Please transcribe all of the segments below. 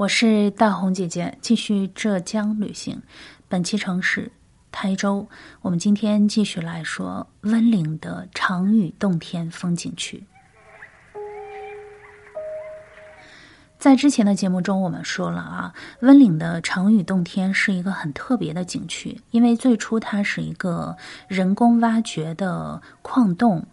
我是大红姐姐，继续浙江旅行。本期城市台州，我们今天继续来说温岭的长屿洞天风景区。在之前的节目中，我们说了啊，温岭的长屿洞天是一个很特别的景区，因为最初它是一个人工挖掘的矿洞。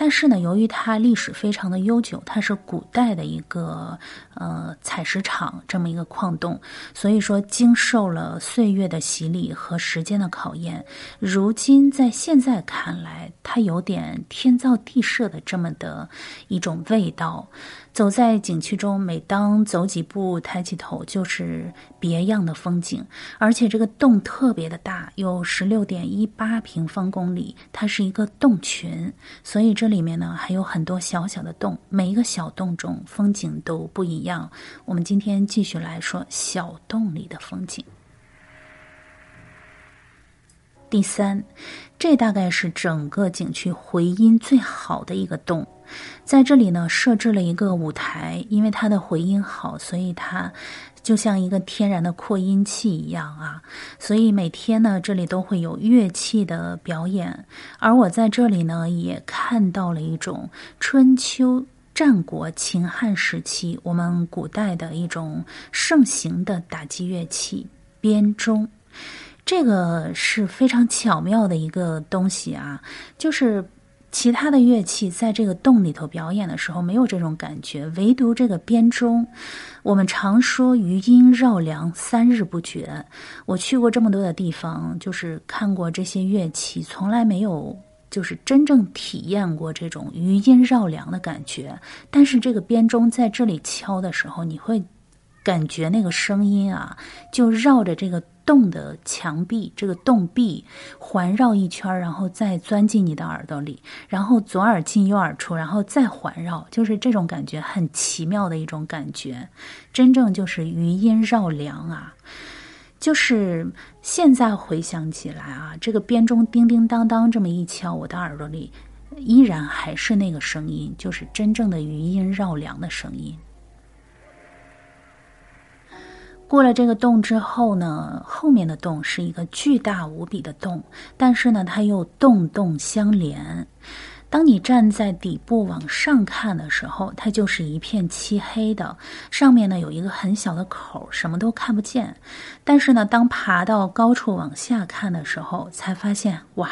但是呢，由于它历史非常的悠久，它是古代的一个呃采石场这么一个矿洞，所以说经受了岁月的洗礼和时间的考验，如今在现在看来，它有点天造地设的这么的一种味道。走在景区中，每当走几步，抬起头就是别样的风景。而且这个洞特别的大，有十六点一八平方公里，它是一个洞群，所以这里面呢还有很多小小的洞，每一个小洞中风景都不一样。我们今天继续来说小洞里的风景。第三，这大概是整个景区回音最好的一个洞。在这里呢，设置了一个舞台，因为它的回音好，所以它就像一个天然的扩音器一样啊。所以每天呢，这里都会有乐器的表演。而我在这里呢，也看到了一种春秋战国秦汉时期我们古代的一种盛行的打击乐器——编钟。这个是非常巧妙的一个东西啊，就是。其他的乐器在这个洞里头表演的时候没有这种感觉，唯独这个编钟，我们常说余音绕梁，三日不绝。我去过这么多的地方，就是看过这些乐器，从来没有就是真正体验过这种余音绕梁的感觉。但是这个编钟在这里敲的时候，你会感觉那个声音啊，就绕着这个。洞的墙壁，这个洞壁环绕一圈，然后再钻进你的耳朵里，然后左耳进右耳出，然后再环绕，就是这种感觉，很奇妙的一种感觉，真正就是余音绕梁啊！就是现在回想起来啊，这个编钟叮叮当当这么一敲，我的耳朵里依然还是那个声音，就是真正的余音绕梁的声音。过了这个洞之后呢，后面的洞是一个巨大无比的洞，但是呢，它又洞洞相连。当你站在底部往上看的时候，它就是一片漆黑的，上面呢有一个很小的口，什么都看不见。但是呢，当爬到高处往下看的时候，才发现哇，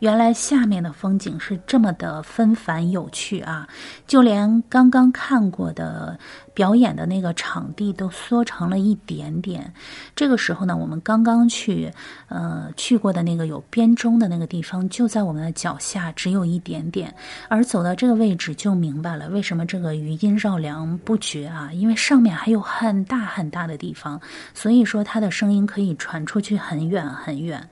原来下面的风景是这么的纷繁有趣啊！就连刚刚看过的。表演的那个场地都缩成了一点点。这个时候呢，我们刚刚去，呃，去过的那个有编钟的那个地方，就在我们的脚下，只有一点点。而走到这个位置，就明白了为什么这个余音绕梁不绝啊！因为上面还有很大很大的地方，所以说它的声音可以传出去很远很远。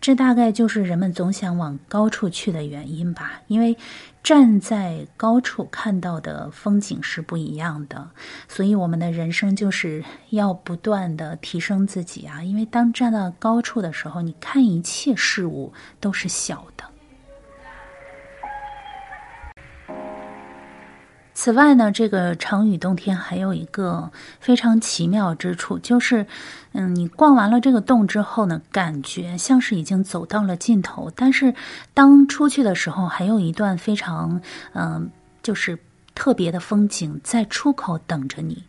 这大概就是人们总想往高处去的原因吧，因为。站在高处看到的风景是不一样的，所以我们的人生就是要不断的提升自己啊！因为当站到高处的时候，你看一切事物都是小。此外呢，这个长屿洞天还有一个非常奇妙之处，就是，嗯，你逛完了这个洞之后呢，感觉像是已经走到了尽头，但是当出去的时候，还有一段非常，嗯，就是特别的风景在出口等着你。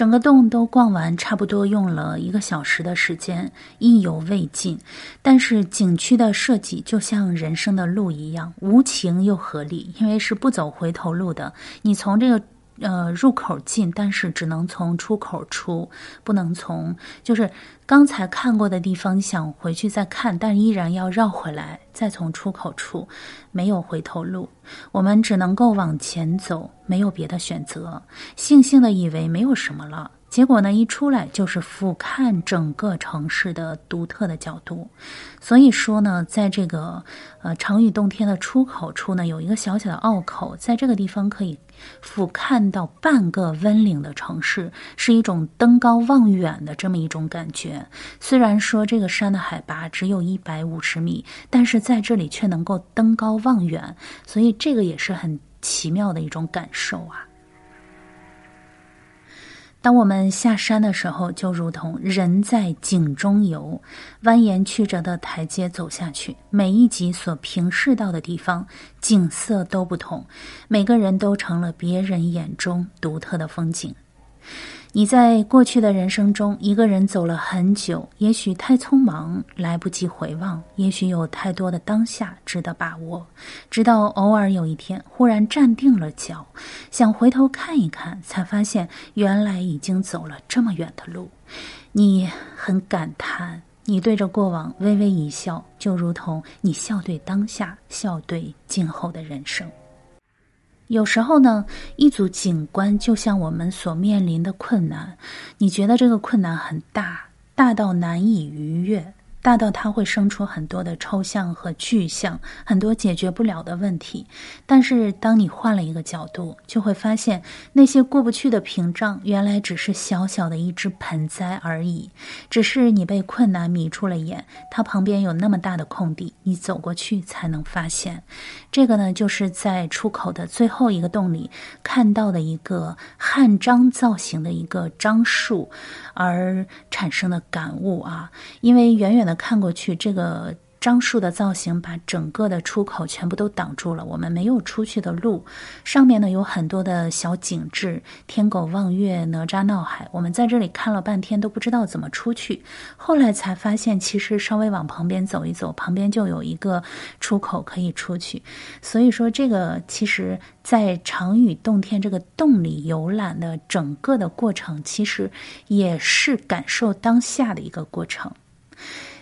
整个洞都逛完，差不多用了一个小时的时间，意犹未尽。但是景区的设计就像人生的路一样，无情又合理，因为是不走回头路的。你从这个。呃，入口进，但是只能从出口出，不能从就是刚才看过的地方想回去再看，但依然要绕回来，再从出口出，没有回头路，我们只能够往前走，没有别的选择，悻悻的以为没有什么了。结果呢，一出来就是俯瞰整个城市的独特的角度，所以说呢，在这个呃长屿洞天的出口处呢，有一个小小的凹口，在这个地方可以俯瞰到半个温岭的城市，是一种登高望远的这么一种感觉。虽然说这个山的海拔只有一百五十米，但是在这里却能够登高望远，所以这个也是很奇妙的一种感受啊。当我们下山的时候，就如同人在井中游，蜿蜒曲折的台阶走下去，每一级所平视到的地方景色都不同，每个人都成了别人眼中独特的风景。你在过去的人生中，一个人走了很久，也许太匆忙，来不及回望；也许有太多的当下值得把握。直到偶尔有一天，忽然站定了脚，想回头看一看，才发现原来已经走了这么远的路。你很感叹，你对着过往微微一笑，就如同你笑对当下，笑对今后的人生。有时候呢，一组景观就像我们所面临的困难，你觉得这个困难很大，大到难以逾越。大到它会生出很多的抽象和具象，很多解决不了的问题。但是当你换了一个角度，就会发现那些过不去的屏障，原来只是小小的一只盆栽而已。只是你被困难迷住了眼，它旁边有那么大的空地，你走过去才能发现。这个呢，就是在出口的最后一个洞里看到的一个汉章造型的一个樟树，而产生的感悟啊，因为远远的。看过去，这个樟树的造型把整个的出口全部都挡住了，我们没有出去的路。上面呢有很多的小景致，天狗望月，哪吒闹海。我们在这里看了半天都不知道怎么出去，后来才发现，其实稍微往旁边走一走，旁边就有一个出口可以出去。所以说，这个其实在长屿洞天这个洞里游览的整个的过程，其实也是感受当下的一个过程。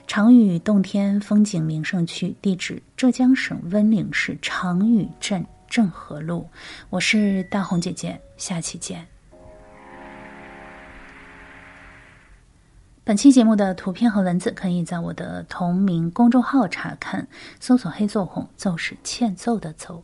长屿洞天风景名胜区，地址浙江省温岭市长屿镇镇河路。我是大红姐姐，下期见。本期节目的图片和文字可以在我的同名公众号查看，搜索“黑奏红”，奏是欠揍的奏。